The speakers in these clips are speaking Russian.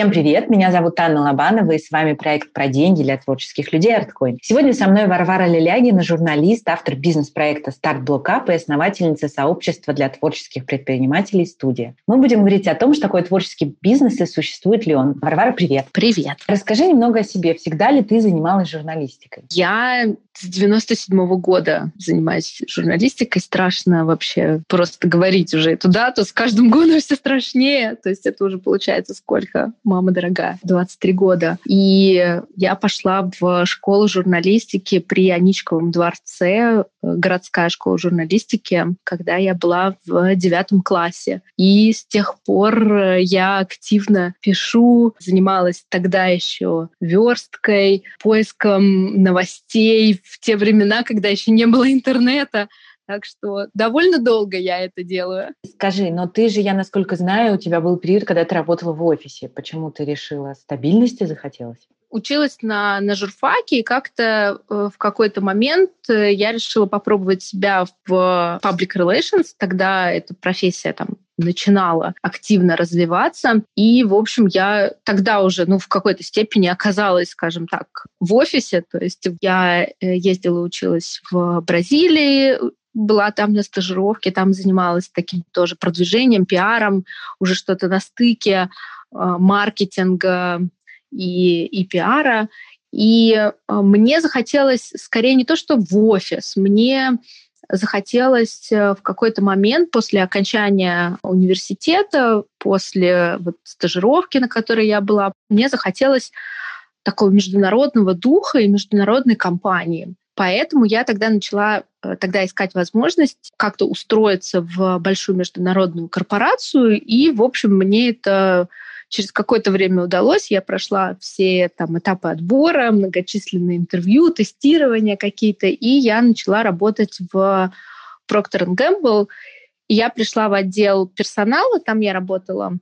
Всем привет, меня зовут Анна Лобанова, и с вами проект про деньги для творческих людей ArtCoin. Сегодня со мной Варвара Лилягина, журналист, автор бизнес-проекта Block Up и основательница сообщества для творческих предпринимателей «Студия». Мы будем говорить о том, что такое творческий бизнес и существует ли он. Варвара, привет. Привет. Расскажи немного о себе. Всегда ли ты занималась журналистикой? Я с 97 -го года занимаюсь журналистикой. Страшно вообще просто говорить уже эту дату. С каждым годом все страшнее. То есть это уже получается сколько? Мама дорогая. 23 года. И я пошла в школу журналистики при Аничковом дворце, городская школа журналистики, когда я была в девятом классе. И с тех пор я активно пишу, занималась тогда еще версткой, поиском новостей в те времена, когда еще не было интернета. Так что довольно долго я это делаю. Скажи, но ты же, я насколько знаю, у тебя был период, когда ты работала в офисе. Почему ты решила? Стабильности захотелось? училась на, на журфаке, и как-то э, в какой-то момент э, я решила попробовать себя в public relations. Тогда эта профессия там начинала активно развиваться. И, в общем, я тогда уже, ну, в какой-то степени оказалась, скажем так, в офисе. То есть я э, ездила, училась в Бразилии, была там на стажировке, там занималась таким тоже продвижением, пиаром, уже что-то на стыке э, маркетинга и, и пиара. И э, мне захотелось скорее не то, что в офис, мне захотелось э, в какой-то момент после окончания университета, после вот стажировки, на которой я была, мне захотелось такого международного духа и международной компании. Поэтому я тогда начала э, тогда искать возможность как-то устроиться в большую международную корпорацию, и, в общем, мне это через какое-то время удалось. Я прошла все там этапы отбора, многочисленные интервью, тестирования какие-то, и я начала работать в Procter Gamble. Я пришла в отдел персонала, там я работала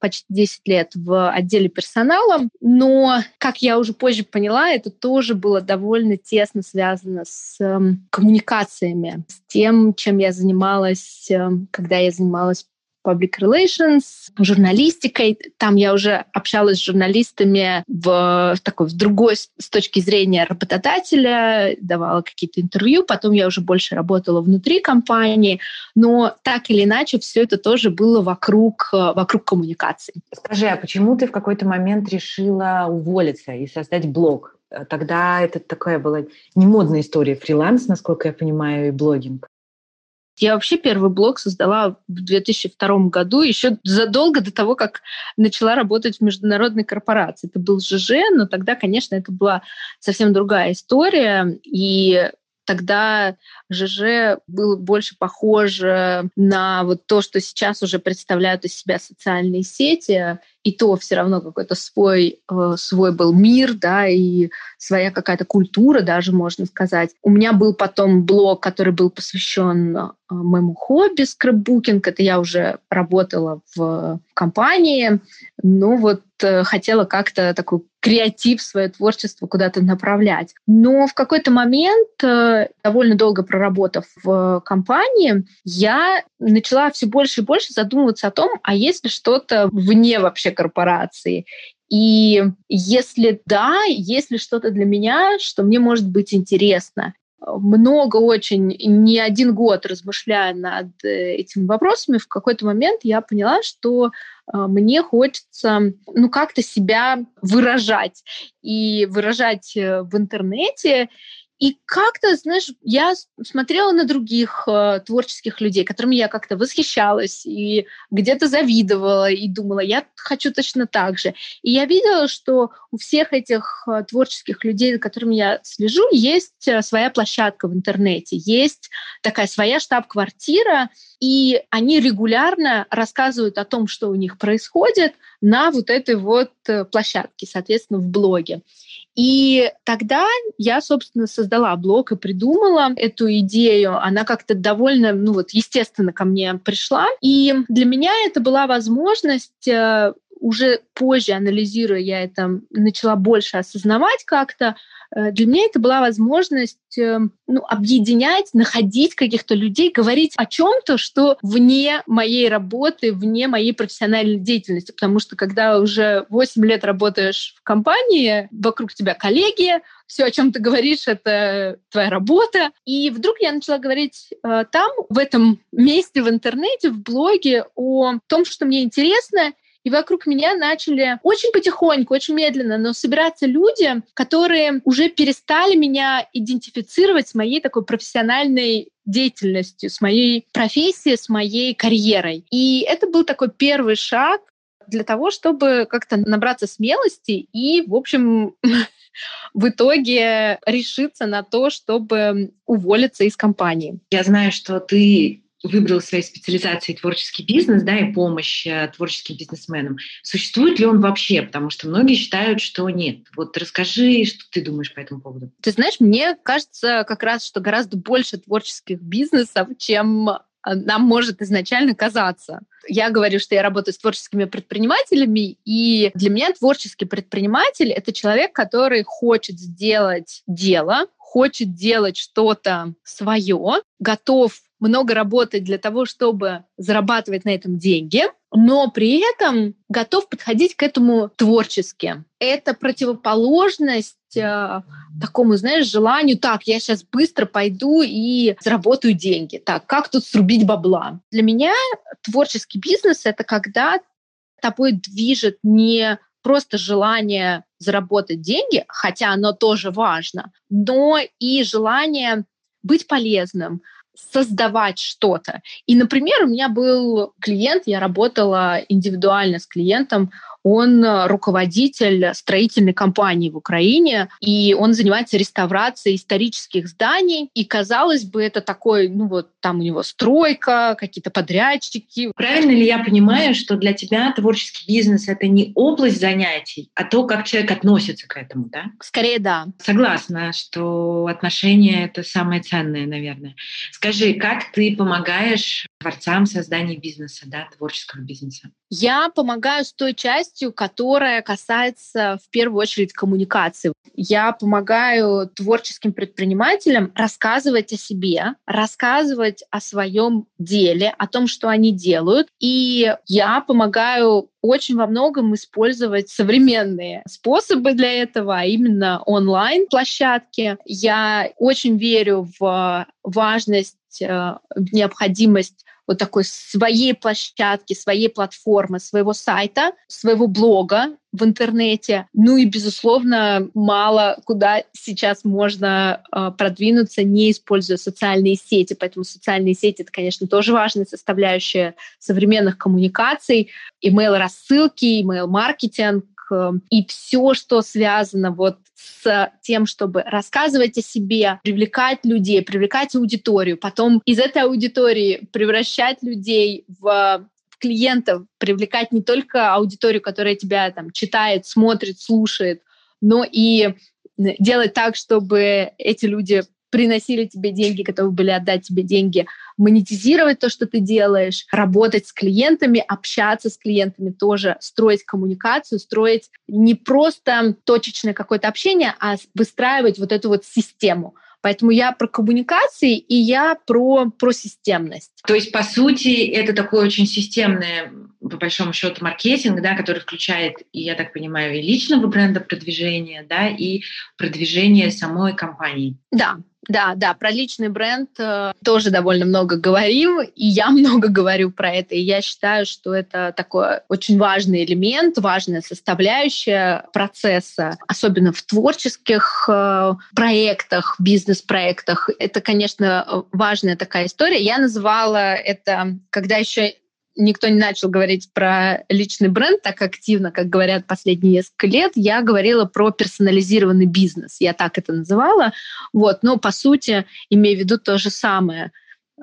почти 10 лет в отделе персонала, но, как я уже позже поняла, это тоже было довольно тесно связано с э, коммуникациями, с тем, чем я занималась, э, когда я занималась public relations, журналистикой. Там я уже общалась с журналистами в такой в другой с точки зрения работодателя, давала какие-то интервью. Потом я уже больше работала внутри компании, но так или иначе все это тоже было вокруг вокруг коммуникаций. Скажи, а почему ты в какой-то момент решила уволиться и создать блог? Тогда это такая была не модная история, фриланс, насколько я понимаю, и блогинг. Я вообще первый блог создала в 2002 году, еще задолго до того, как начала работать в международной корпорации. Это был ЖЖ, но тогда, конечно, это была совсем другая история. И тогда ЖЖ было больше похоже на вот то, что сейчас уже представляют из себя социальные сети, и то все равно какой-то свой, э, свой был мир, да, и своя какая-то культура даже, можно сказать. У меня был потом блог, который был посвящен э, моему хобби скрэпбукинг. Это я уже работала в компании, но вот э, хотела как-то такой креатив, свое творчество куда-то направлять. Но в какой-то момент, довольно долго проработав в компании, я начала все больше и больше задумываться о том, а есть ли что-то вне вообще вообще корпорации. И если да, если что-то для меня, что мне может быть интересно, много очень, не один год размышляя над э, этими вопросами, в какой-то момент я поняла, что э, мне хочется ну, как-то себя выражать и выражать э, в интернете. И как-то, знаешь, я смотрела на других э, творческих людей, которыми я как-то восхищалась и где-то завидовала и думала, я хочу точно так же. И я видела, что у всех этих э, творческих людей, за которыми я слежу, есть э, своя площадка в интернете, есть такая своя штаб-квартира, и они регулярно рассказывают о том, что у них происходит на вот этой вот э, площадке, соответственно, в блоге. И тогда я, собственно, создала блог и придумала эту идею. Она как-то довольно, ну вот, естественно, ко мне пришла. И для меня это была возможность э, уже позже, анализируя, я это начала больше осознавать как-то, Э, для меня это была возможность эм, ну, объединять, находить каких-то людей, говорить о чем-то, что вне моей работы, вне моей профессиональной деятельности. Потому что когда уже 8 лет работаешь в компании, вокруг тебя коллеги, все, о чем ты говоришь, это твоя работа. И вдруг я начала говорить э, там, в этом месте, в интернете, в блоге о том, что мне интересно, и вокруг меня начали очень потихоньку, очень медленно, но собираться люди, которые уже перестали меня идентифицировать с моей такой профессиональной деятельностью, с моей профессией, с моей карьерой. И это был такой первый шаг для того, чтобы как-то набраться смелости и, в общем, в итоге решиться на то, чтобы уволиться из компании. Я знаю, что ты выбрал своей специализацией творческий бизнес, да, и помощь э, творческим бизнесменам. Существует ли он вообще? Потому что многие считают, что нет. Вот расскажи, что ты думаешь по этому поводу. Ты знаешь, мне кажется как раз, что гораздо больше творческих бизнесов, чем а, нам может изначально казаться. Я говорю, что я работаю с творческими предпринимателями, и для меня творческий предприниматель — это человек, который хочет сделать дело, хочет делать что-то свое, готов много работать для того, чтобы зарабатывать на этом деньги, но при этом готов подходить к этому творчески. Это противоположность э, такому, знаешь, желанию, так, я сейчас быстро пойду и заработаю деньги. Так, как тут срубить бабла? Для меня творческий бизнес — это когда тобой движет не просто желание заработать деньги, хотя оно тоже важно, но и желание быть полезным, создавать что-то. И, например, у меня был клиент, я работала индивидуально с клиентом, он э, руководитель строительной компании в Украине, и он занимается реставрацией исторических зданий. И, казалось бы, это такой, ну вот там у него стройка, какие-то подрядчики. Правильно ли я понимаю, что для тебя творческий бизнес — это не область занятий, а то, как человек относится к этому, да? Скорее, да. Согласна, что отношения — это самое ценное, наверное. Скажи, как ты помогаешь творцам создания бизнеса, да, творческого бизнеса? Я помогаю с той частью, которая касается в первую очередь коммуникации. Я помогаю творческим предпринимателям рассказывать о себе, рассказывать о своем деле, о том, что они делают. И я помогаю очень во многом использовать современные способы для этого, а именно онлайн-площадки. Я очень верю в важность, э, в необходимость вот такой своей площадки, своей платформы, своего сайта, своего блога в интернете. Ну и, безусловно, мало куда сейчас можно э, продвинуться, не используя социальные сети. Поэтому социальные сети — это, конечно, тоже важная составляющая современных коммуникаций. Email-рассылки, email-маркетинг и все, что связано вот с тем, чтобы рассказывать о себе, привлекать людей, привлекать аудиторию, потом из этой аудитории превращать людей в клиентов, привлекать не только аудиторию, которая тебя там читает, смотрит, слушает, но и делать так, чтобы эти люди приносили тебе деньги, готовы были отдать тебе деньги, монетизировать то, что ты делаешь, работать с клиентами, общаться с клиентами тоже, строить коммуникацию, строить не просто точечное какое-то общение, а выстраивать вот эту вот систему. Поэтому я про коммуникации и я про, про системность. То есть, по сути, это такой очень системный, по большому счету, маркетинг, да, который включает, я так понимаю, и личного бренда продвижения, да, и продвижение самой компании. Да, да, да, про личный бренд э, тоже довольно много говорим, и я много говорю про это, и я считаю, что это такой очень важный элемент, важная составляющая процесса, особенно в творческих э, проектах, бизнес-проектах. Это, конечно, важная такая история. Я называла это, когда еще никто не начал говорить про личный бренд так активно, как говорят последние несколько лет, я говорила про персонализированный бизнес. Я так это называла. Вот. Но, по сути, имея в виду то же самое.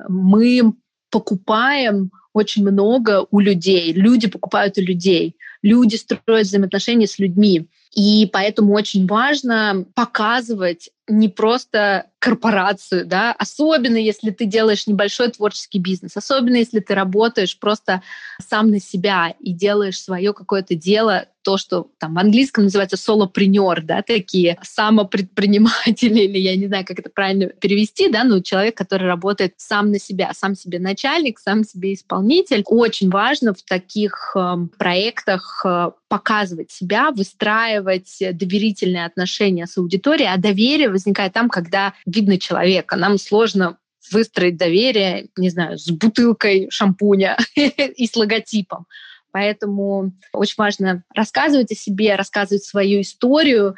Мы покупаем очень много у людей. Люди покупают у людей. Люди строят взаимоотношения с людьми. И поэтому очень важно показывать не просто корпорацию, да, особенно если ты делаешь небольшой творческий бизнес, особенно если ты работаешь просто сам на себя и делаешь свое какое-то дело, то, что там в английском называется солопренер, да, такие самопредприниматели, или я не знаю, как это правильно перевести, да, но человек, который работает сам на себя, сам себе начальник, сам себе исполнитель. Очень важно в таких э, проектах э, показывать себя, выстраивать доверительные отношения с аудиторией, а доверие возникает там, когда видно человека. Нам сложно выстроить доверие, не знаю, с бутылкой шампуня и с логотипом. Поэтому очень важно рассказывать о себе, рассказывать свою историю,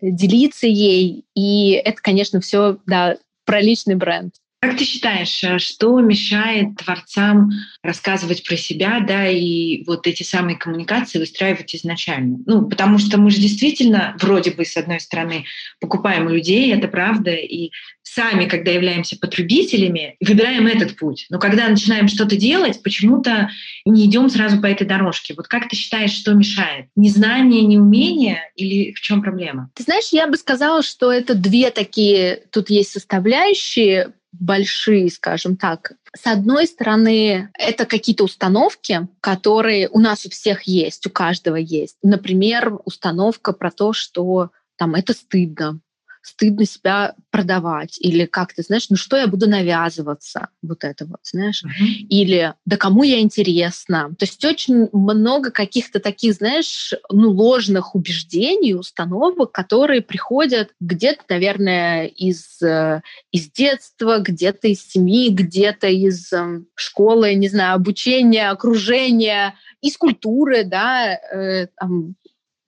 делиться ей. И это, конечно, все да, про личный бренд. Как ты считаешь, э, что мешает творцам рассказывать про себя, да, и вот эти самые коммуникации выстраивать изначально? Ну, потому что мы же действительно, вроде бы, с одной стороны, покупаем людей, это правда, и сами, когда являемся потребителями, выбираем этот путь. Но когда начинаем что-то делать, почему-то не идем сразу по этой дорожке. Вот как ты считаешь, что мешает? Незнание, неумение или в чем проблема? Ты знаешь, я бы сказала, что это две такие, тут есть составляющие большие, скажем так. С одной стороны, это какие-то установки, которые у нас у всех есть, у каждого есть. Например, установка про то, что там это стыдно, стыдно себя продавать, или как ты знаешь, ну что я буду навязываться, вот это вот, знаешь, uh-huh. или да кому я интересна. То есть очень много каких-то таких, знаешь, ну ложных убеждений, установок, которые приходят где-то, наверное, из, э, из детства, где-то из семьи, где-то из эм, школы, не знаю, обучения, окружения, из культуры, да, э, там,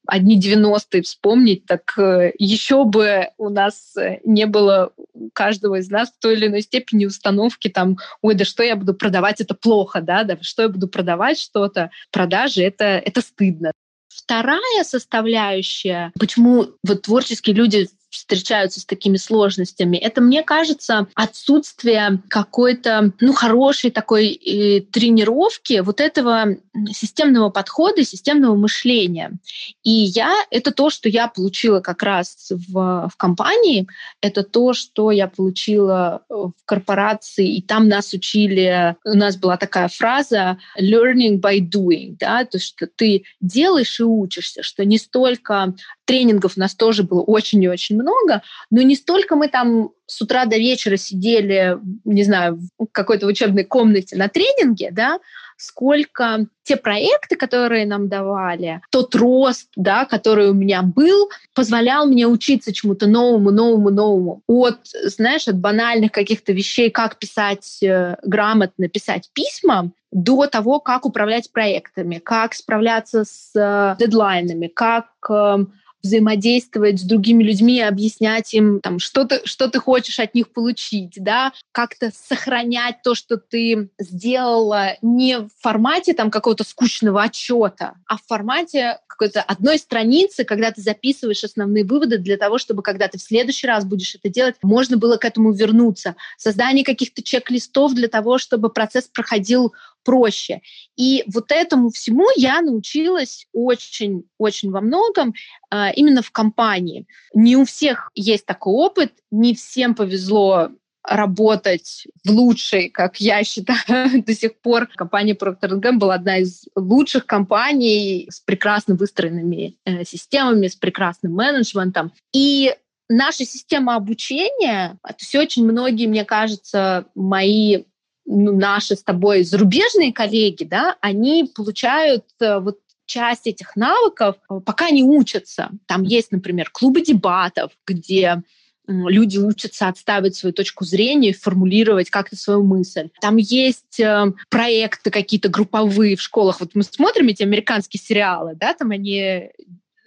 одни 90-е вспомнить, так э, еще бы у нас э, не было у каждого из нас в той или иной степени установки там, ой, да что я буду продавать, это плохо, да, да, что я буду продавать что-то, продажи, это, это стыдно. Вторая составляющая, почему вот творческие люди встречаются с такими сложностями. Это, мне кажется, отсутствие какой-то, ну, хорошей такой э, тренировки вот этого системного подхода, системного мышления. И я, это то, что я получила как раз в, в компании, это то, что я получила в корпорации, и там нас учили, у нас была такая фраза learning by doing, да, то, что ты делаешь и учишься, что не столько тренингов у нас тоже было очень и очень много, но не столько мы там с утра до вечера сидели, не знаю, в какой-то учебной комнате на тренинге, да, сколько те проекты, которые нам давали, тот рост, да, который у меня был, позволял мне учиться чему-то новому, новому, новому. От, знаешь, от банальных каких-то вещей, как писать э, грамотно, писать письма, до того, как управлять проектами, как справляться с э, дедлайнами, как э, взаимодействовать с другими людьми, объяснять им, там, что, ты, что ты хочешь от них получить, да, как-то сохранять то, что ты сделала не в формате там какого-то скучного отчета, а в формате какой-то одной страницы, когда ты записываешь основные выводы для того, чтобы когда ты в следующий раз будешь это делать, можно было к этому вернуться. Создание каких-то чек-листов для того, чтобы процесс проходил проще. И вот этому всему я научилась очень-очень во многом а, именно в компании. Не у всех есть такой опыт, не всем повезло работать в лучшей, как я считаю, до сих пор компания Procter Gamble одна из лучших компаний с прекрасно выстроенными э, системами, с прекрасным менеджментом. И наша система обучения, то есть очень многие, мне кажется, мои ну, наши с тобой зарубежные коллеги, да, они получают э, вот часть этих навыков, э, пока не учатся. Там есть, например, клубы дебатов, где люди учатся отставить свою точку зрения и формулировать как-то свою мысль. Там есть э, проекты какие-то групповые в школах. Вот мы смотрим эти американские сериалы, да, там они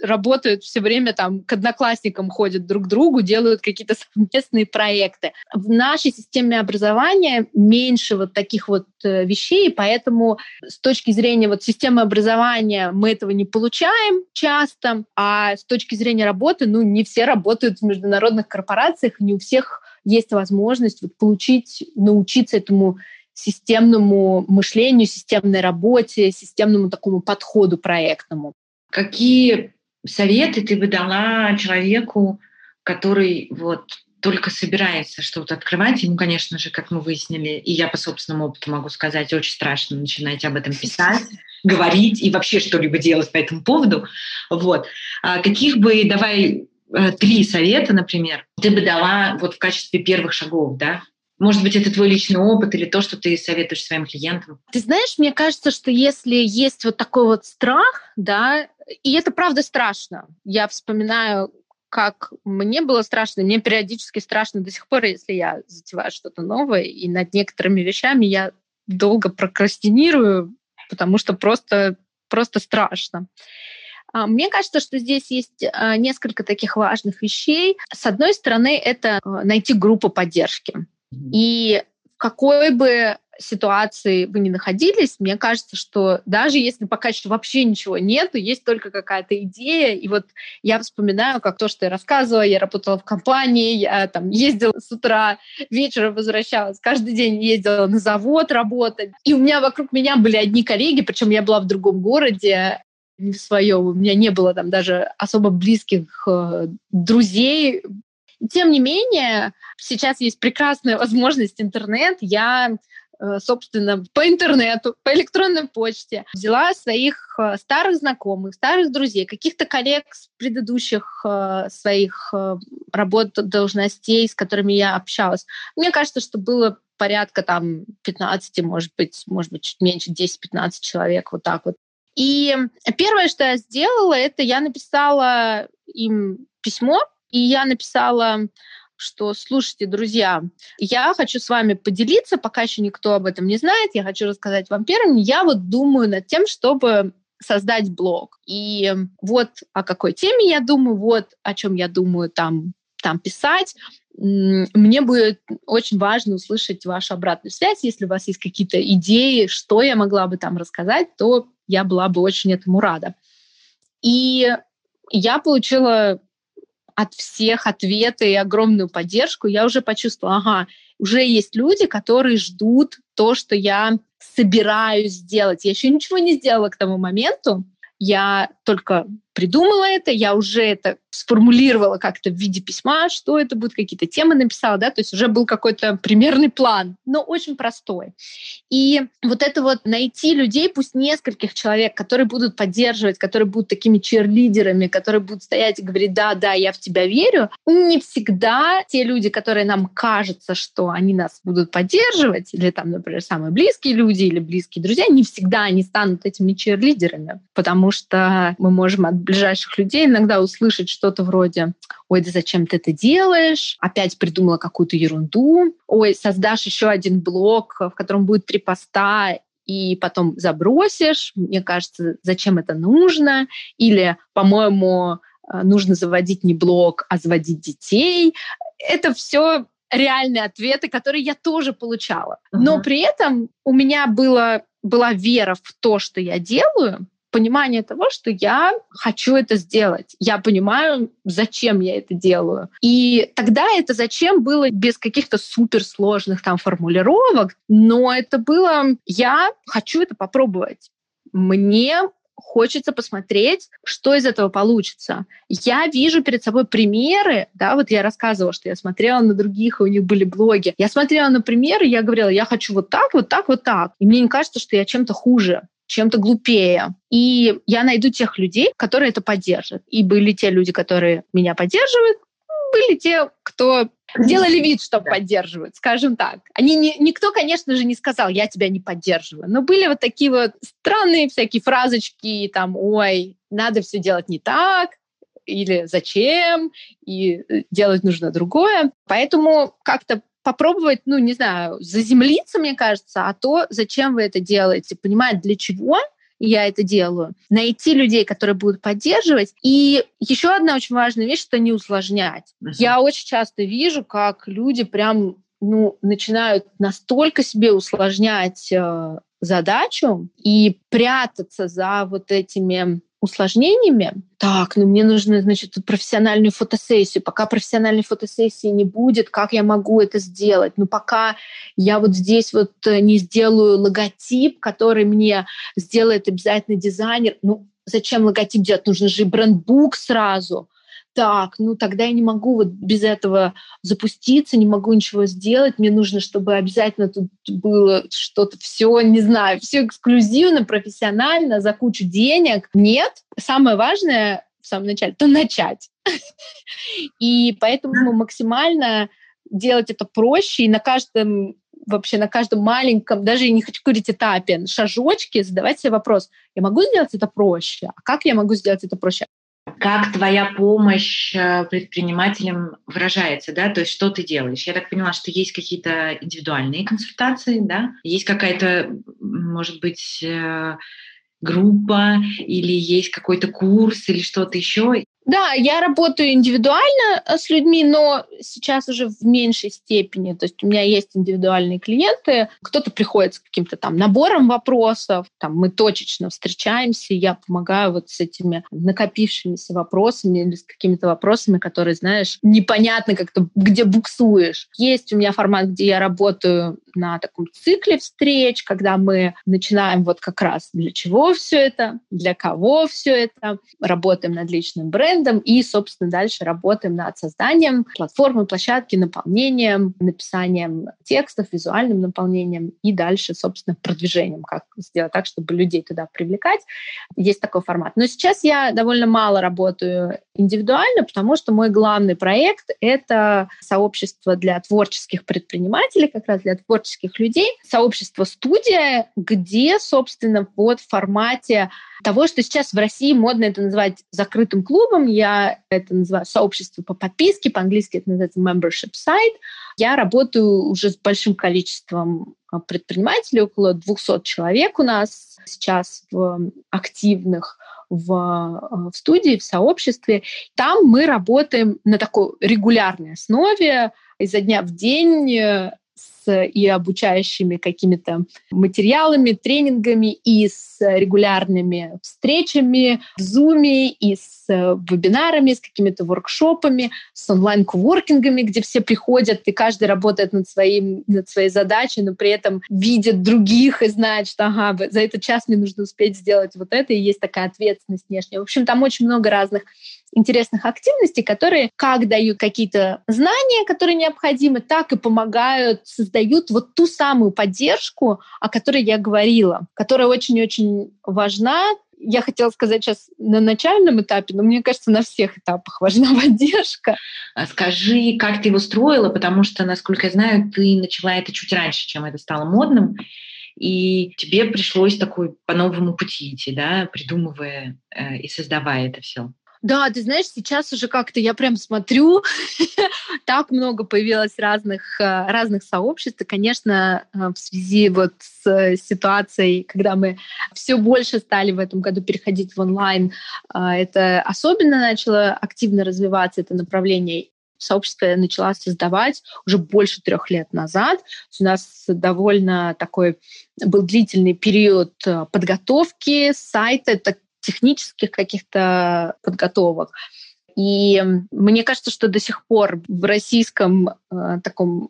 работают все время там к одноклассникам ходят друг к другу, делают какие-то совместные проекты. В нашей системе образования меньше вот таких вот э, вещей, поэтому с точки зрения вот системы образования мы этого не получаем часто, а с точки зрения работы, ну, не все работают в международных корпорациях, не у всех есть возможность вот получить, научиться этому системному мышлению, системной работе, системному такому подходу проектному. Какие советы ты бы дала человеку, который вот только собирается что-то открывать, ему, конечно же, как мы выяснили, и я по собственному опыту могу сказать, очень страшно начинать об этом писать, говорить и вообще что-либо делать по этому поводу. Вот. А каких бы, давай, э, три совета, например, ты бы дала вот в качестве первых шагов, да? Может быть, это твой личный опыт или то, что ты советуешь своим клиентам? Ты знаешь, мне кажется, что если есть вот такой вот страх, да, и это правда страшно. Я вспоминаю как мне было страшно, мне периодически страшно до сих пор, если я затеваю что-то новое, и над некоторыми вещами я долго прокрастинирую, потому что просто, просто страшно. А, мне кажется, что здесь есть а, несколько таких важных вещей. С одной стороны, это а, найти группу поддержки. И в какой бы ситуации вы не находились, мне кажется, что даже если пока еще вообще ничего нет, есть только какая-то идея. И вот я вспоминаю, как то, что я рассказывала, я работала в компании, я там ездила с утра, вечером возвращалась, каждый день ездила на завод работать. И у меня вокруг меня были одни коллеги, причем я была в другом городе, не в своем, у меня не было там даже особо близких э, друзей. Тем не менее, сейчас есть прекрасная возможность интернет. Я Э, собственно, по интернету, по электронной почте. Взяла своих э, старых знакомых, старых друзей, каких-то коллег с предыдущих э, своих работ, должностей, с которыми я общалась. Мне кажется, что было порядка там 15, может быть, может быть, чуть меньше, 10-15 человек, вот так вот. И первое, что я сделала, это я написала им письмо, и я написала что, слушайте, друзья, я хочу с вами поделиться, пока еще никто об этом не знает, я хочу рассказать вам первым. Я вот думаю над тем, чтобы создать блог. И вот о какой теме я думаю, вот о чем я думаю там, там писать. Мне будет очень важно услышать вашу обратную связь. Если у вас есть какие-то идеи, что я могла бы там рассказать, то я была бы очень этому рада. И я получила от всех ответы и огромную поддержку, я уже почувствовала, ага, уже есть люди, которые ждут то, что я собираюсь сделать. Я еще ничего не сделала к тому моменту. Я только придумала это, я уже это сформулировала как-то в виде письма, что это будет, какие-то темы написала, да, то есть уже был какой-то примерный план, но очень простой. И вот это вот найти людей, пусть нескольких человек, которые будут поддерживать, которые будут такими черлидерами, которые будут стоять и говорить, да, да, я в тебя верю, не всегда те люди, которые нам кажется, что они нас будут поддерживать, или там, например, самые близкие люди или близкие друзья, не всегда они станут этими черлидерами, потому что мы можем от ближайших людей иногда услышать что-то вроде «Ой, да зачем ты это делаешь? Опять придумала какую-то ерунду. Ой, создашь еще один блог, в котором будет три поста, и потом забросишь. Мне кажется, зачем это нужно? Или, по-моему, э, нужно заводить не блог, а заводить детей. Это все реальные ответы, которые я тоже получала. Но uh-huh. при этом у меня было, была вера в то, что я делаю, понимание того, что я хочу это сделать. Я понимаю, зачем я это делаю. И тогда это зачем было без каких-то суперсложных там формулировок, но это было «я хочу это попробовать». Мне хочется посмотреть, что из этого получится. Я вижу перед собой примеры, да, вот я рассказывала, что я смотрела на других, и у них были блоги. Я смотрела на примеры, я говорила, я хочу вот так, вот так, вот так. И мне не кажется, что я чем-то хуже чем-то глупее. И я найду тех людей, которые это поддержат. И были те люди, которые меня поддерживают, были те, кто делали вид, что да. поддерживают, скажем так. Они не, никто, конечно же, не сказал, я тебя не поддерживаю. Но были вот такие вот странные всякие фразочки, там, ой, надо все делать не так, или зачем, и э, делать нужно другое. Поэтому как-то попробовать, ну, не знаю, заземлиться, мне кажется, а то, зачем вы это делаете, понимать, для чего я это делаю, найти людей, которые будут поддерживать. И еще одна очень важная вещь, что не усложнять. Uh-huh. Я очень часто вижу, как люди прям ну, начинают настолько себе усложнять э, задачу и прятаться за вот этими усложнениями. Так, ну мне нужно, значит, профессиональную фотосессию. Пока профессиональной фотосессии не будет, как я могу это сделать? Ну пока я вот здесь вот э, не сделаю логотип, который мне сделает обязательно дизайнер. Ну зачем логотип делать? Нужно же брендбук сразу. Так, ну тогда я не могу вот без этого запуститься, не могу ничего сделать, мне нужно, чтобы обязательно тут было что-то все, не знаю, все эксклюзивно, профессионально, за кучу денег. Нет, самое важное в самом начале, то начать. И поэтому максимально делать это проще и на каждом вообще на каждом маленьком, даже не хочу говорить этапе, шажочке задавать себе вопрос, я могу сделать это проще? А как я могу сделать это проще? Как твоя помощь э, предпринимателям выражается, да? То есть что ты делаешь? Я так поняла, что есть какие-то индивидуальные консультации, да? Есть какая-то, может быть, э, группа или есть какой-то курс или что-то еще? Да, я работаю индивидуально э, с людьми, но сейчас уже в меньшей степени. То есть у меня есть индивидуальные клиенты. Кто-то приходит с каким-то там набором вопросов, там мы точечно встречаемся, я помогаю вот с этими накопившимися вопросами или с какими-то вопросами, которые, знаешь, непонятно как-то, где буксуешь. Есть у меня формат, где я работаю на таком цикле встреч, когда мы начинаем вот как раз для чего все это, для кого все это, работаем над личным брендом, брендом и, собственно, дальше работаем над созданием платформы, площадки, наполнением, написанием текстов, визуальным наполнением и дальше, собственно, продвижением, как сделать так, чтобы людей туда привлекать. Есть такой формат. Но сейчас я довольно мало работаю индивидуально, потому что мой главный проект — это сообщество для творческих предпринимателей, как раз для творческих людей, сообщество «Студия», где, собственно, вот в формате того, что сейчас в России модно это называть закрытым клубом. Я это называю сообщество по подписке, по-английски это называется membership site. Я работаю уже с большим количеством а, предпринимателей, около 200 человек у нас сейчас в активных в, а, в студии, в сообществе. Там мы работаем на такой регулярной основе, изо дня в день э, и обучающими какими-то материалами, тренингами, и с регулярными встречами в Zoom, и с вебинарами, с какими-то воркшопами, с онлайн-коворкингами, где все приходят, и каждый работает над, своим, над своей задачей, но при этом видит других и знает, что ага, за этот час мне нужно успеть сделать вот это, и есть такая ответственность внешняя. В общем, там очень много разных интересных активностей, которые как дают какие-то знания, которые необходимы, так и помогают, создают вот ту самую поддержку, о которой я говорила, которая очень-очень важна, я хотела сказать сейчас на начальном этапе, но мне кажется, на всех этапах важна поддержка. А скажи, как ты его строила, потому что, насколько я знаю, ты начала это чуть раньше, чем это стало модным, и тебе пришлось такой по новому пути идти, да, придумывая э, и создавая это все. Да, ты знаешь, сейчас уже как-то я прям смотрю, так много появилось разных, э, разных сообществ. И, конечно, э, в связи вот с ситуацией, когда мы все больше стали в этом году переходить в онлайн, э, это особенно начало активно развиваться, это направление сообщество я начала создавать уже больше трех лет назад. У нас довольно такой был длительный период подготовки сайта. Это технических каких-то подготовок. И мне кажется, что до сих пор в российском э, таком,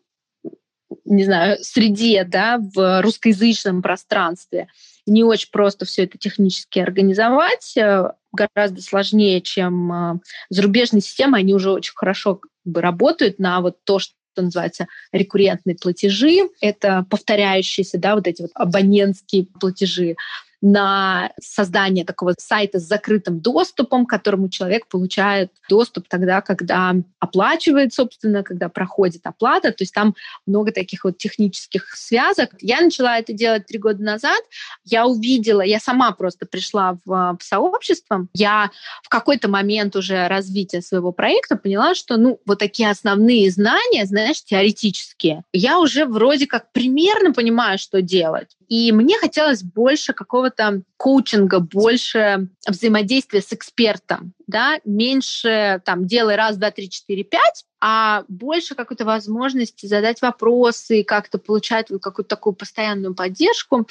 не знаю, среде, да, в русскоязычном пространстве не очень просто все это технически организовать, э, гораздо сложнее, чем э, зарубежные системы, они уже очень хорошо как бы, работают на вот то, что что называется рекуррентные платежи, это повторяющиеся, да, вот эти вот абонентские платежи на создание такого сайта с закрытым доступом, к которому человек получает доступ тогда, когда оплачивает, собственно, когда проходит оплата. То есть там много таких вот технических связок. Я начала это делать три года назад. Я увидела, я сама просто пришла в, в сообщество. Я в какой-то момент уже развития своего проекта поняла, что, ну, вот такие основные знания, знаешь, теоретические, я уже вроде как примерно понимаю, что делать. И мне хотелось больше какого-то коучинга, больше взаимодействия с экспертом, да, меньше там делай раз, два, три, четыре, пять, а больше какой-то возможности задать вопросы, как-то получать вот какую-то такую постоянную поддержку.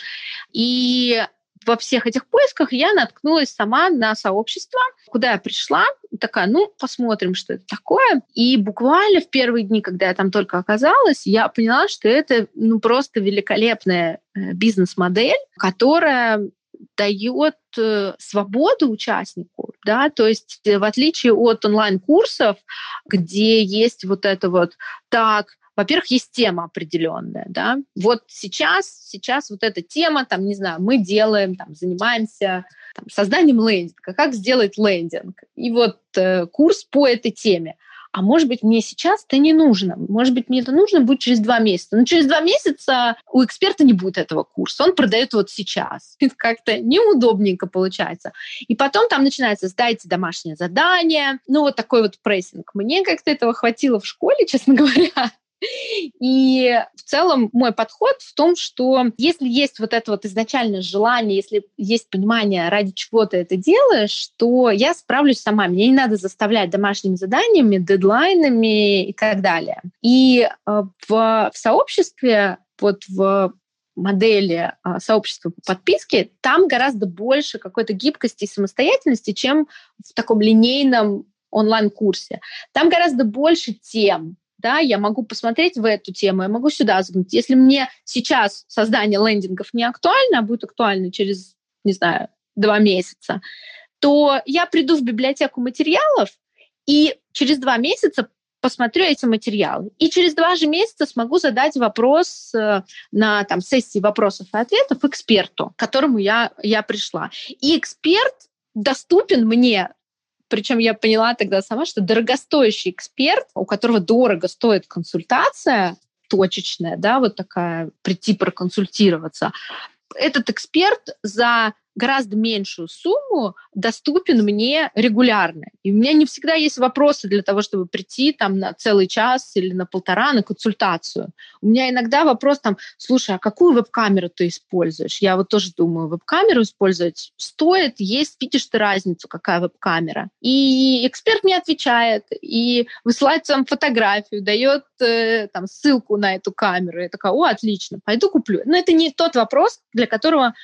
И во всех этих поисках я наткнулась сама на сообщество, куда я пришла, такая, ну, посмотрим, что это такое. И буквально в первые дни, когда я там только оказалась, я поняла, что это, ну, просто великолепная э, бизнес-модель, которая дает э, свободу участнику, да, то есть в отличие от онлайн-курсов, где есть вот это вот так, во-первых, есть тема определенная, да. Вот сейчас, сейчас вот эта тема, там, не знаю, мы делаем, там, занимаемся там, созданием лендинга, как сделать лендинг. И вот э, курс по этой теме а может быть, мне сейчас это не нужно, может быть, мне это нужно будет через два месяца. Но через два месяца у эксперта не будет этого курса, он продает вот сейчас. Это как-то неудобненько получается. И потом там начинается, сдайте домашнее задание, ну вот такой вот прессинг. Мне как-то этого хватило в школе, честно говоря. И в целом мой подход в том, что если есть вот это вот изначальное желание, если есть понимание, ради чего ты это делаешь, то я справлюсь сама. Мне не надо заставлять домашними заданиями, дедлайнами и так далее. И э, в, в сообществе, вот в модели а, сообщества по подписке, там гораздо больше какой-то гибкости и самостоятельности, чем в таком линейном онлайн-курсе. Там гораздо больше тем, да, я могу посмотреть в эту тему, я могу сюда взглянуть. Если мне сейчас создание лендингов не актуально, а будет актуально через, не знаю, два месяца, то я приду в библиотеку материалов и через два месяца посмотрю эти материалы. И через два же месяца смогу задать вопрос э, на там, сессии вопросов и ответов эксперту, к которому я, я пришла. И эксперт доступен мне причем я поняла тогда сама, что дорогостоящий эксперт, у которого дорого стоит консультация, точечная, да, вот такая, прийти проконсультироваться, этот эксперт за гораздо меньшую сумму доступен мне регулярно. И у меня не всегда есть вопросы для того, чтобы прийти там на целый час или на полтора на консультацию. У меня иногда вопрос там, слушай, а какую веб-камеру ты используешь? Я вот тоже думаю, веб-камеру использовать стоит, есть, видишь ты разницу, какая веб-камера. И эксперт мне отвечает и высылает там фотографию, дает э, там ссылку на эту камеру. Я такая, о, отлично, пойду куплю. Но это не тот вопрос, для которого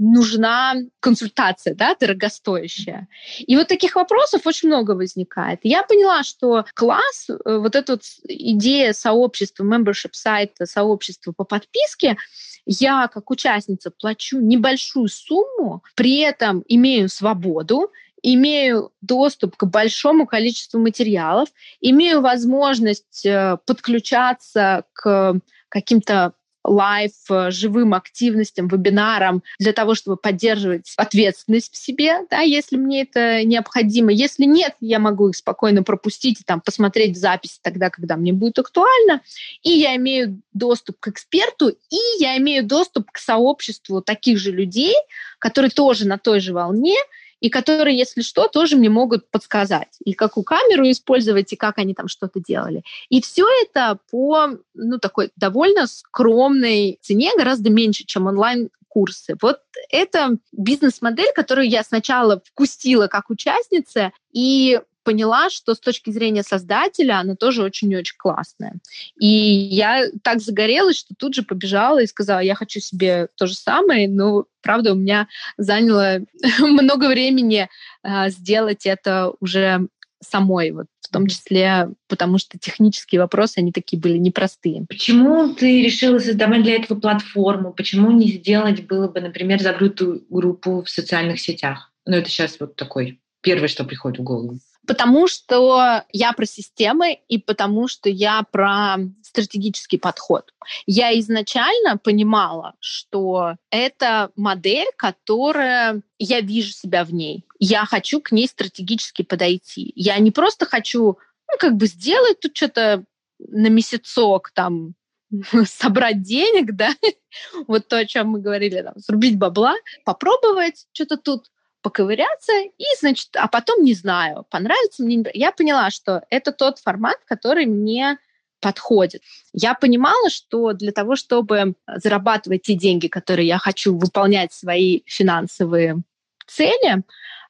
нужна консультация, да, дорогостоящая. И вот таких вопросов очень много возникает. Я поняла, что класс, э, вот эта вот идея сообщества, membership сайта, сообщества по подписке, я как участница плачу небольшую сумму, при этом имею свободу, имею доступ к большому количеству материалов, имею возможность э, подключаться к каким-то live, э, живым активностям, вебинарам для того, чтобы поддерживать ответственность в себе, да, если мне это необходимо. Если нет, я могу их спокойно пропустить и там посмотреть запись тогда, когда мне будет актуально. И я имею доступ к эксперту, и я имею доступ к сообществу таких же людей, которые тоже на той же волне, и которые, если что, тоже мне могут подсказать, и какую камеру использовать, и как они там что-то делали. И все это по ну, такой довольно скромной цене, гораздо меньше, чем онлайн курсы. Вот это бизнес-модель, которую я сначала вкусила как участница, и поняла, что с точки зрения создателя она тоже очень-очень классная. И я так загорелась, что тут же побежала и сказала, я хочу себе то же самое, но, правда, у меня заняло много времени э, сделать это уже самой, вот, в том числе потому что технические вопросы, они такие были непростые. Почему ты решила создавать для этого платформу? Почему не сделать было бы, например, закрытую группу в социальных сетях? Ну, это сейчас вот такой первое, что приходит в голову. Потому что я про системы и потому что я про стратегический подход. Я изначально понимала, что это модель, которая я вижу себя в ней. Я хочу к ней стратегически подойти. Я не просто хочу ну, как бы сделать тут что-то на месяцок, там, собрать денег, да, вот то, о чем мы говорили, там, срубить бабла, попробовать что-то тут, поковыряться, и, значит, а потом не знаю, понравится мне. Я поняла, что это тот формат, который мне подходит. Я понимала, что для того, чтобы зарабатывать те деньги, которые я хочу выполнять свои финансовые цели,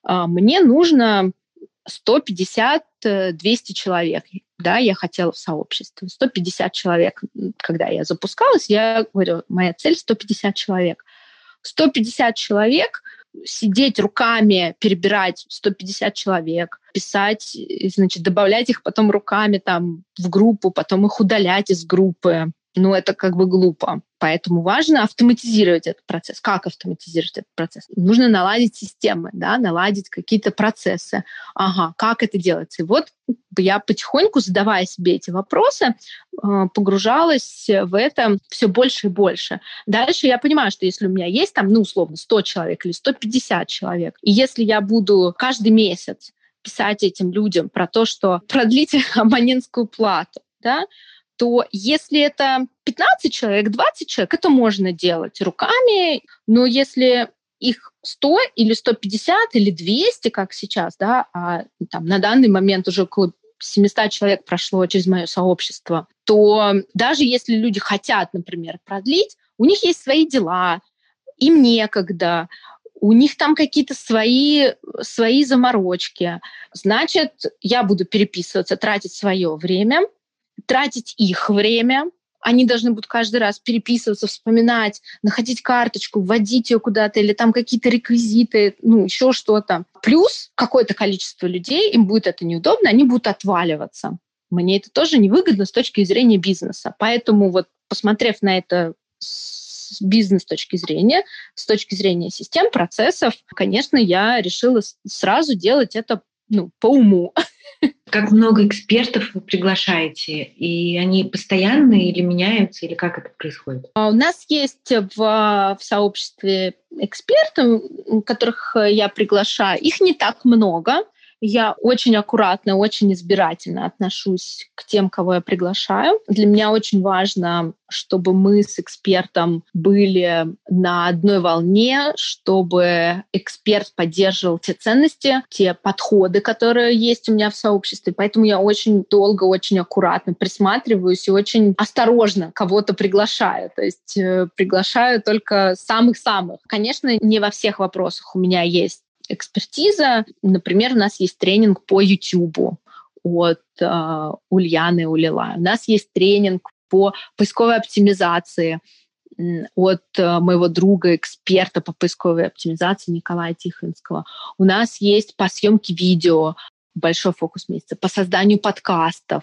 а, мне нужно 150-200 человек. Да, я хотела в сообществе. 150 человек. Когда я запускалась, я говорю, моя цель 150 человек. 150 человек — сидеть руками, перебирать 150 человек, писать, значит, добавлять их потом руками там в группу, потом их удалять из группы, ну, это как бы глупо. Поэтому важно автоматизировать этот процесс. Как автоматизировать этот процесс? Нужно наладить системы, да, наладить какие-то процессы. Ага, как это делается? И вот я потихоньку, задавая себе эти вопросы, э, погружалась в это все больше и больше. Дальше я понимаю, что если у меня есть там, ну, условно, 100 человек или 150 человек, и если я буду каждый месяц писать этим людям про то, что продлите абонентскую плату, да, то если это 15 человек, 20 человек, это можно делать руками, но если их 100 или 150 или 200, как сейчас, да, а там на данный момент уже около 700 человек прошло через мое сообщество, то даже если люди хотят, например, продлить, у них есть свои дела, им некогда, у них там какие-то свои, свои заморочки. Значит, я буду переписываться, тратить свое время, тратить их время, они должны будут каждый раз переписываться, вспоминать, находить карточку, вводить ее куда-то, или там какие-то реквизиты, ну, еще что-то. Плюс какое-то количество людей, им будет это неудобно, они будут отваливаться. Мне это тоже невыгодно с точки зрения бизнеса. Поэтому вот посмотрев на это с бизнес точки зрения, с точки зрения систем, процессов, конечно, я решила сразу делать это ну, по уму. Как много экспертов вы приглашаете? И они постоянные или меняются, или как это происходит? А у нас есть в, в сообществе эксперты, которых я приглашаю. Их не так много. Я очень аккуратно, очень избирательно отношусь к тем, кого я приглашаю. Для меня очень важно, чтобы мы с экспертом были на одной волне, чтобы эксперт поддерживал те ценности, те подходы, которые есть у меня в сообществе. Поэтому я очень долго, очень аккуратно присматриваюсь и очень осторожно кого-то приглашаю. То есть э, приглашаю только самых-самых. Конечно, не во всех вопросах у меня есть экспертиза. Например, у нас есть тренинг по YouTube от э, Ульяны Улила. У нас есть тренинг по поисковой оптимизации от э, моего друга, эксперта по поисковой оптимизации Николая Тихонского. У нас есть по съемке видео большой фокус месяца, по созданию подкастов,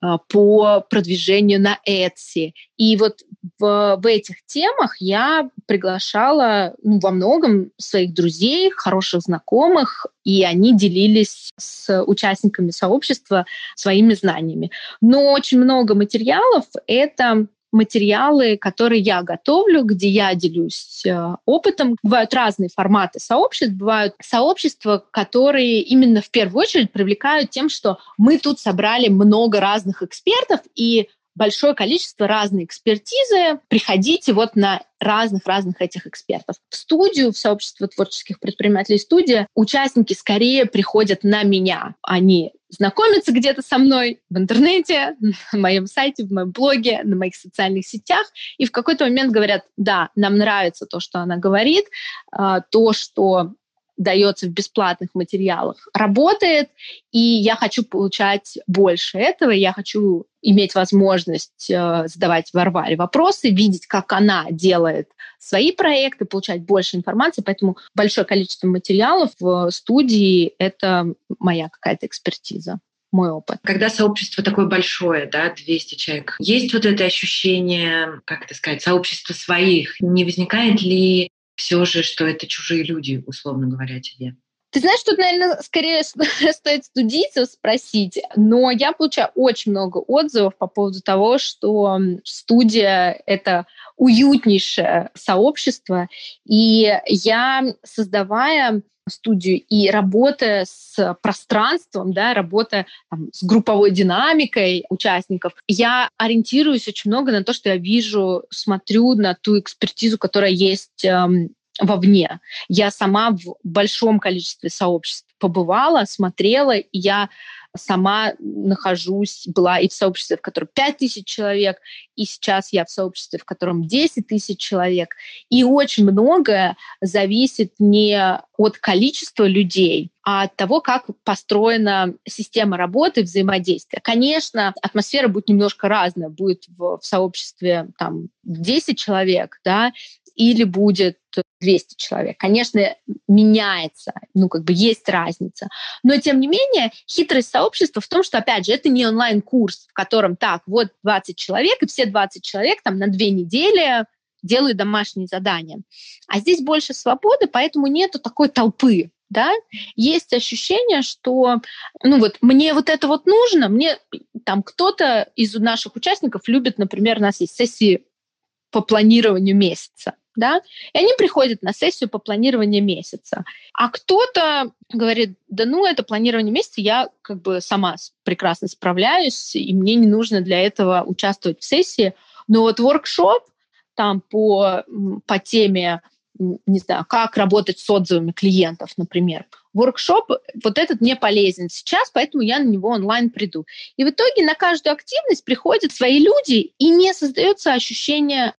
а, по продвижению на Etsy. И вот в, в этих темах я приглашала ну, во многом своих друзей, хороших знакомых, и они делились с участниками сообщества своими знаниями. Но очень много материалов — это материалы, которые я готовлю, где я делюсь э, опытом. Бывают разные форматы сообществ. Бывают сообщества, которые именно в первую очередь привлекают тем, что мы тут собрали много разных экспертов, и большое количество разной экспертизы. Приходите вот на разных-разных этих экспертов. В студию, в сообщество творческих предпринимателей студия, участники скорее приходят на меня. Они знакомятся где-то со мной в интернете, на моем сайте, в моем блоге, на моих социальных сетях, и в какой-то момент говорят, да, нам нравится то, что она говорит, а, то, что дается в бесплатных материалах, работает, и я хочу получать больше этого, я хочу иметь возможность э, задавать Варваре вопросы, видеть, как она делает свои проекты, получать больше информации, поэтому большое количество материалов в студии — это моя какая-то экспертиза мой опыт. Когда сообщество такое большое, да, 200 человек, есть вот это ощущение, как это сказать, сообщества своих. Не возникает ли все же, что это чужие люди, условно говоря, тебе? Ты знаешь, тут, наверное, скорее стоит студийцев спросить, но я получаю очень много отзывов по поводу того, что студия — это уютнейшее сообщество, и я, создавая студию и работая с пространством, да, работая там, с групповой динамикой участников, я ориентируюсь очень много на то, что я вижу, смотрю на ту экспертизу, которая есть эм, вовне. Я сама в большом количестве сообществ побывала, смотрела, и я сама нахожусь, была и в сообществе, в котором 5 тысяч человек, и сейчас я в сообществе, в котором 10 тысяч человек. И очень многое зависит не от количества людей, а от того, как построена система работы, взаимодействия. Конечно, атмосфера будет немножко разная. Будет в, в сообществе там 10 человек, да, или будет 200 человек. Конечно, меняется, ну, как бы есть разница. Но, тем не менее, хитрость сообщества в том, что, опять же, это не онлайн-курс, в котором, так, вот 20 человек, и все 20 человек там на две недели делают домашние задания. А здесь больше свободы, поэтому нету такой толпы, да, есть ощущение, что, ну вот, мне вот это вот нужно, мне там кто-то из наших участников любит, например, у нас есть сессии по планированию месяца, да, и они приходят на сессию по планированию месяца. А кто-то говорит, да ну, это планирование месяца, я как бы сама прекрасно справляюсь, и мне не нужно для этого участвовать в сессии. Но вот воркшоп там по, по теме не знаю, как работать с отзывами клиентов, например. Воркшоп вот этот не полезен сейчас, поэтому я на него онлайн приду. И в итоге на каждую активность приходят свои люди, и не создается ощущение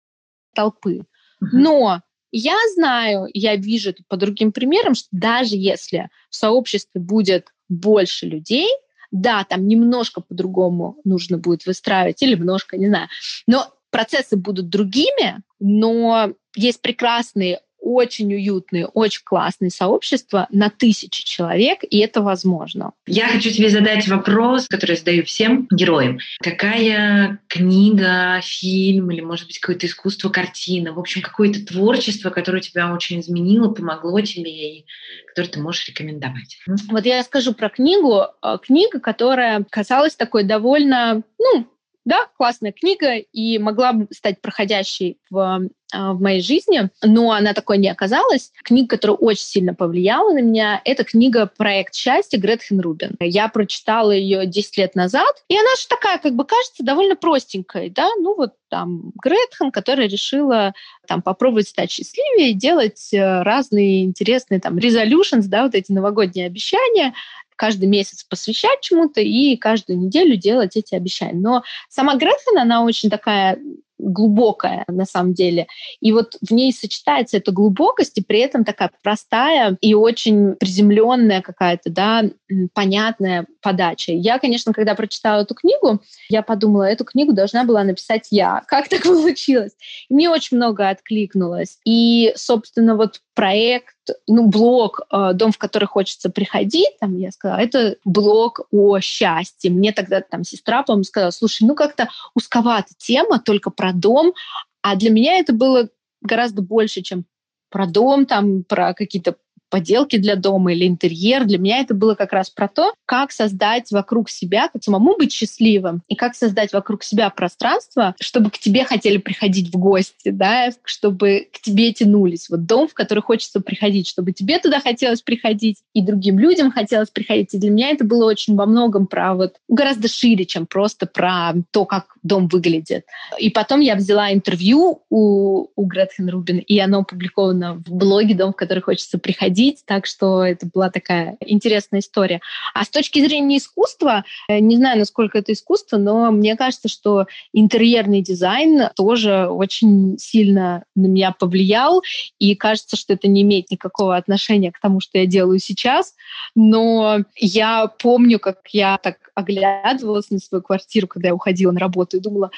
толпы. Но я знаю, я вижу это по другим примерам, что даже если в сообществе будет больше людей, да, там немножко по-другому нужно будет выстраивать, или немножко, не знаю, но процессы будут другими, но есть прекрасные очень уютные, очень классные сообщества на тысячи человек, и это возможно. Я хочу тебе задать вопрос, который задаю всем героям. Какая книга, фильм или, может быть, какое-то искусство, картина, в общем, какое-то творчество, которое тебя очень изменило, помогло тебе и которое ты можешь рекомендовать? Вот я скажу про книгу. Э, книга, которая казалась такой довольно, ну, да, классная книга и могла бы стать проходящей в а, в моей жизни, но она такой не оказалась. Книга, которая очень сильно повлияла на меня, это книга «Проект счастья» Гретхен Рубин. Я прочитала ее 10 лет назад, и она же такая, как бы кажется, довольно простенькой, да, ну вот там Гретхен, которая решила там попробовать стать счастливее делать э, разные интересные там resolutions, да, вот эти новогодние обещания, каждый месяц посвящать чему-то и каждую неделю делать эти обещания. Но сама Гретхен, она очень такая глубокая на самом деле. И вот в ней сочетается эта глубокость и при этом такая простая и очень приземленная какая-то, да, понятная подача. Я, конечно, когда прочитала эту книгу, я подумала, эту книгу должна была написать я. Как так получилось? Мне очень много откликнулось. И, собственно, вот проект, ну, блог э, «Дом, в который хочется приходить», там я сказала, это блог о счастье. Мне тогда там сестра, по-моему, сказала, слушай, ну как-то узковата тема только про дом, а для меня это было гораздо больше, чем про дом, там, про какие-то поделки для дома или интерьер. Для меня это было как раз про то, как создать вокруг себя, как самому быть счастливым, и как создать вокруг себя пространство, чтобы к тебе хотели приходить в гости, да, чтобы к тебе тянулись. Вот дом, в который хочется приходить, чтобы тебе туда хотелось приходить, и другим людям хотелось приходить. И для меня это было очень во многом про вот гораздо шире, чем просто про то, как дом выглядит. И потом я взяла интервью у, у Гретхен Рубин, и оно опубликовано в блоге «Дом, в который хочется приходить», ходить, так что это была такая интересная история. А с точки зрения искусства, э, не знаю, насколько это искусство, но мне кажется, что интерьерный дизайн тоже очень сильно на меня повлиял, и кажется, что это не имеет никакого отношения к тому, что я делаю сейчас, но я помню, как я так оглядывалась на свою квартиру, когда я уходила на работу и думала,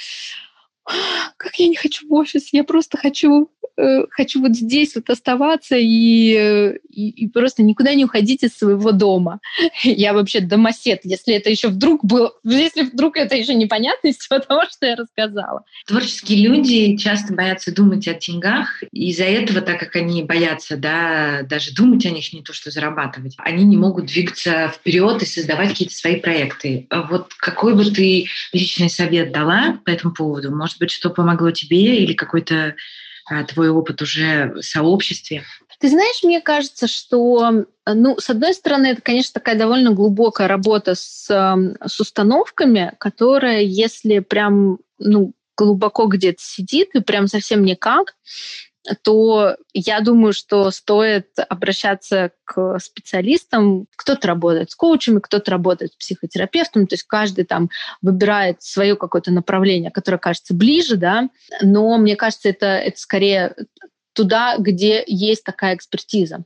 как я не хочу в офис, я просто хочу Э, хочу вот здесь вот оставаться и, э, и, и просто никуда не уходить из своего дома. Я вообще домосед, если это еще вдруг было, если вдруг это еще непонятно из всего того, что я рассказала. Творческие люди часто боятся думать о деньгах, и из-за этого, так как они боятся, да, даже думать о них, не то что зарабатывать, они не могут двигаться вперед и создавать какие-то свои проекты. А вот какой бы ты личный совет дала по этому поводу? Может быть, что помогло тебе или какой-то а, твой опыт уже в сообществе? Ты знаешь, мне кажется, что, ну, с одной стороны, это, конечно, такая довольно глубокая работа с, с установками, которая, если прям, ну, глубоко где-то сидит и прям совсем никак, то я думаю, что стоит обращаться к специалистам. Кто-то работает с коучами, кто-то работает с психотерапевтом, то есть каждый там выбирает свое какое-то направление, которое кажется ближе, да, но мне кажется, это, это скорее туда, где есть такая экспертиза.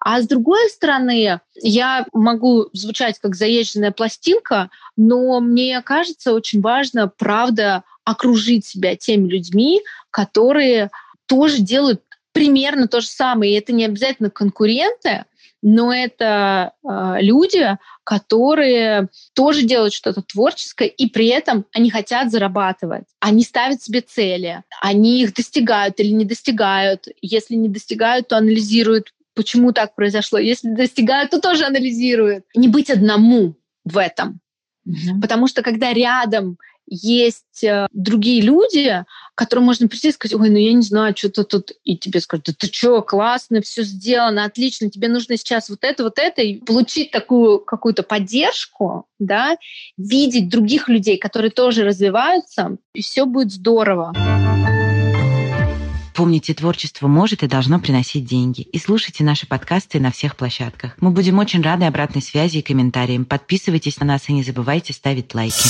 А с другой стороны, я могу звучать как заезженная пластинка, но мне кажется очень важно, правда, окружить себя теми людьми, которые тоже делают примерно то же самое. И это не обязательно конкуренты, но это э, люди, которые тоже делают что-то творческое, и при этом они хотят зарабатывать. Они ставят себе цели, они их достигают или не достигают. Если не достигают, то анализируют, почему так произошло. Если достигают, то тоже анализируют. Не быть одному в этом. Mm-hmm. Потому что когда рядом есть э, другие люди, которым можно прийти и сказать, ой, ну я не знаю, что-то тут, и тебе скажут, да ты что, классно, все сделано, отлично, тебе нужно сейчас вот это, вот это, и получить такую какую-то поддержку, да, видеть других людей, которые тоже развиваются, и все будет здорово. Помните, творчество может и должно приносить деньги. И слушайте наши подкасты на всех площадках. Мы будем очень рады обратной связи и комментариям. Подписывайтесь на нас и не забывайте ставить лайки.